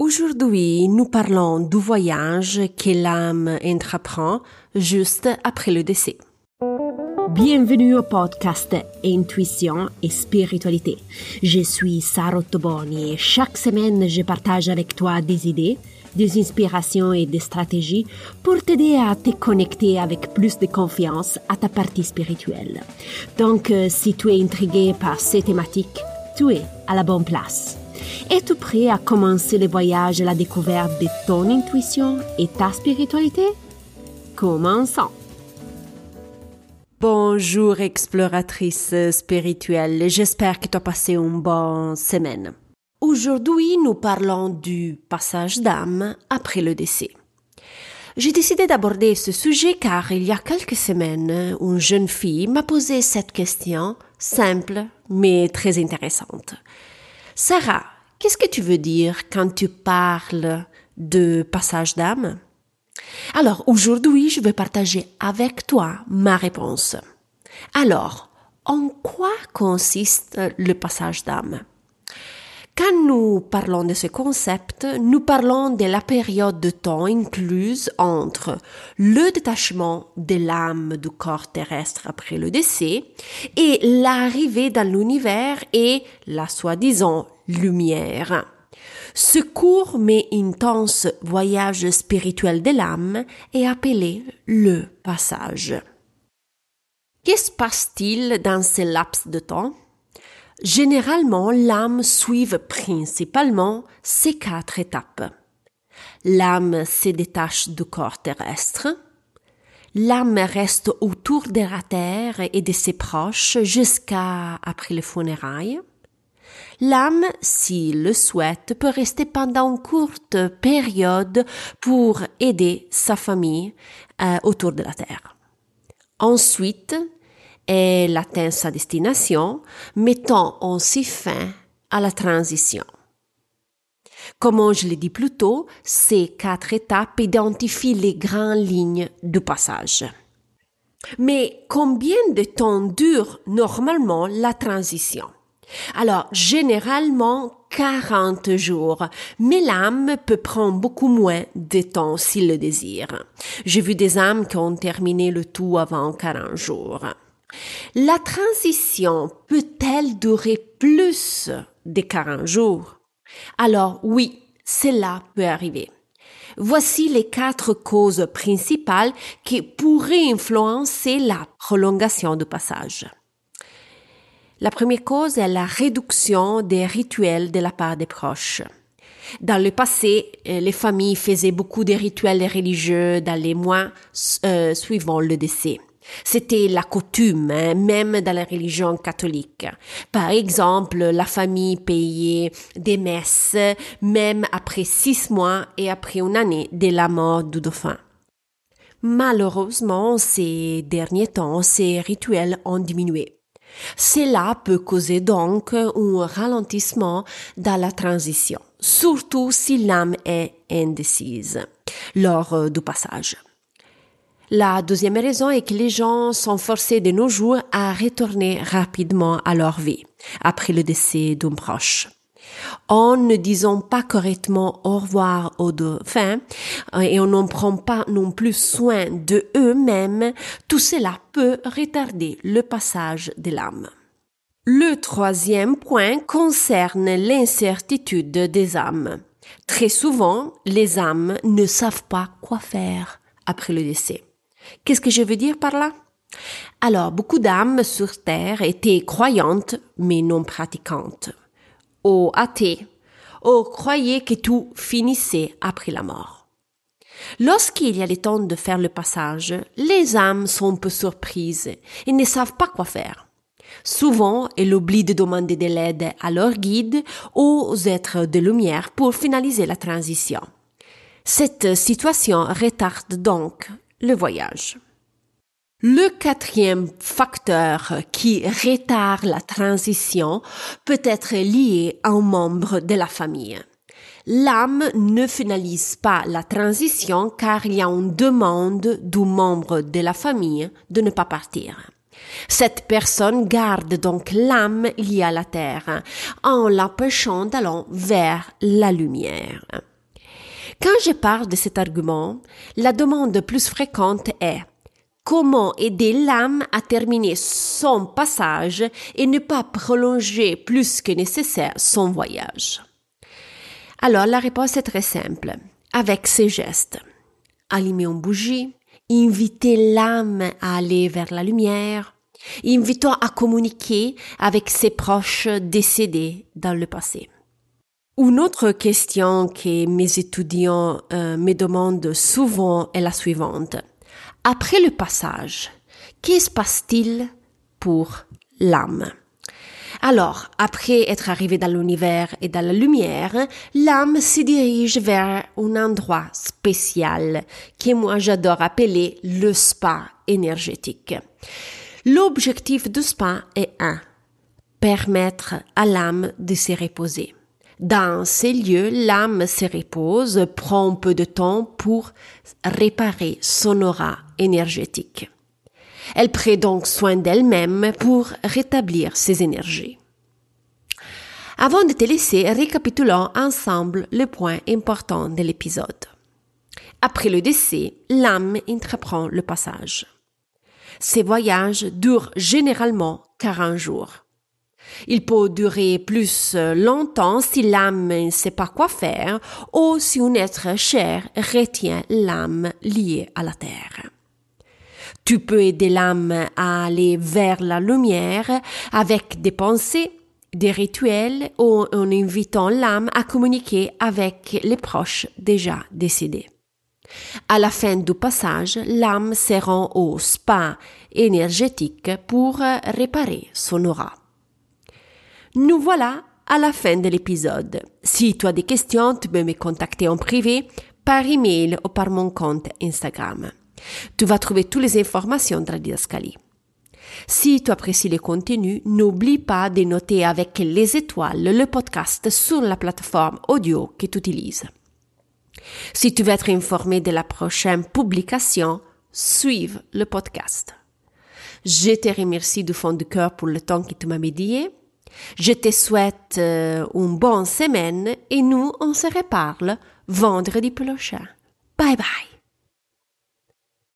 Aujourd'hui, nous parlons du voyage que l'âme entreprend juste après le décès. Bienvenue au podcast Intuition et Spiritualité. Je suis Sarah Toboni et chaque semaine je partage avec toi des idées, des inspirations et des stratégies pour t'aider à te connecter avec plus de confiance à ta partie spirituelle. Donc, euh, si tu es intrigué par ces thématiques, tu es à la bonne place. Es-tu prêt à commencer le voyage à la découverte de ton intuition et ta spiritualité? Commençons. Bonjour exploratrice spirituelle, j'espère que tu as passé une bonne semaine. Aujourd'hui, nous parlons du passage d'âme après le décès. J'ai décidé d'aborder ce sujet car il y a quelques semaines, une jeune fille m'a posé cette question simple mais très intéressante. Sarah, qu'est-ce que tu veux dire quand tu parles de passage d'âme? Alors aujourd'hui, je vais partager avec toi ma réponse. Alors, en quoi consiste le passage d'âme? Quand nous parlons de ce concept, nous parlons de la période de temps incluse entre le détachement de l'âme du corps terrestre après le décès et l'arrivée dans l'univers et la soi-disant lumière. Ce court mais intense voyage spirituel de l'âme est appelé le passage. Qu'est-ce se passe-t-il dans ce laps de temps? Généralement, l'âme suit principalement ces quatre étapes. L'âme se détache du corps terrestre. L'âme reste autour de la terre et de ses proches jusqu'à après les funérailles. L'âme, s'il le souhaite, peut rester pendant une courte période pour aider sa famille euh, autour de la Terre. Ensuite, elle atteint sa destination, mettant ainsi fin à la transition. Comme je l'ai dit plus tôt, ces quatre étapes identifient les grandes lignes du passage. Mais combien de temps dure normalement la transition? Alors, généralement 40 jours, mais l'âme peut prendre beaucoup moins de temps s'il le désire. J'ai vu des âmes qui ont terminé le tout avant 40 jours. La transition peut-elle durer plus de 40 jours? Alors oui, cela peut arriver. Voici les quatre causes principales qui pourraient influencer la prolongation du passage. La première cause est la réduction des rituels de la part des proches. Dans le passé, euh, les familles faisaient beaucoup de rituels religieux dans les mois euh, suivant le décès. C'était la coutume, hein, même dans la religion catholique. Par exemple, la famille payait des messes, même après six mois et après une année de la mort du dauphin. Malheureusement, ces derniers temps, ces rituels ont diminué. Cela peut causer donc un ralentissement dans la transition, surtout si l'âme est indécise lors du passage. La deuxième raison est que les gens sont forcés de nos jours à retourner rapidement à leur vie après le décès d'un proche en ne disant pas correctement au revoir aux dauphins euh, et on n'en prend pas non plus soin de eux-mêmes, tout cela peut retarder le passage de l'âme. Le troisième point concerne l'incertitude des âmes. Très souvent, les âmes ne savent pas quoi faire après le décès. Qu'est-ce que je veux dire par là? Alors, beaucoup d'âmes sur Terre étaient croyantes, mais non pratiquantes aux athées, ou croyaient que tout finissait après la mort. Lorsqu'il y a le temps de faire le passage, les âmes sont un peu surprises et ne savent pas quoi faire. Souvent, elles oublient de demander de l'aide à leur guide ou aux êtres de lumière pour finaliser la transition. Cette situation retarde donc le voyage. Le quatrième facteur qui retarde la transition peut être lié à un membre de la famille. L'âme ne finalise pas la transition car il y a une demande du membre de la famille de ne pas partir. Cette personne garde donc l'âme liée à la terre en l'empêchant d'aller vers la lumière. Quand je parle de cet argument, la demande plus fréquente est comment aider l'âme à terminer son passage et ne pas prolonger plus que nécessaire son voyage? Alors la réponse est très simple, avec ces gestes. Allumer une bougie, inviter l'âme à aller vers la lumière, invitant à communiquer avec ses proches décédés dans le passé. Une autre question que mes étudiants euh, me demandent souvent est la suivante. Après le passage, qu'est-ce se passe-t-il pour l'âme? Alors, après être arrivé dans l'univers et dans la lumière, l'âme se dirige vers un endroit spécial que moi j'adore appeler le spa énergétique. L'objectif du spa est un, permettre à l'âme de se reposer. Dans ces lieux, l'âme se repose, prend un peu de temps pour réparer son aura énergétique. Elle prend donc soin d'elle-même pour rétablir ses énergies. Avant de te laisser, récapitulons ensemble les points importants de l'épisode. Après le décès, l'âme entreprend le passage. Ces voyages durent généralement 40 jours. Il peut durer plus longtemps si l'âme ne sait pas quoi faire ou si un être cher retient l'âme liée à la terre. Tu peux aider l'âme à aller vers la lumière avec des pensées, des rituels ou en invitant l'âme à communiquer avec les proches déjà décédés. À la fin du passage, l'âme se rend au spa énergétique pour réparer son aura. Nous voilà à la fin de l'épisode. Si tu as des questions, tu peux me contacter en privé, par email ou par mon compte Instagram. Tu vas trouver toutes les informations dans la didascalie. Si tu apprécies le contenu, n'oublie pas de noter avec les étoiles le podcast sur la plateforme audio que tu utilises. Si tu veux être informé de la prochaine publication, suive le podcast. Je te remercie du fond du cœur pour le temps que tu m'as dédié. Je te souhaite euh, une bonne semaine et nous, on se reparle vendredi prochain. Bye bye.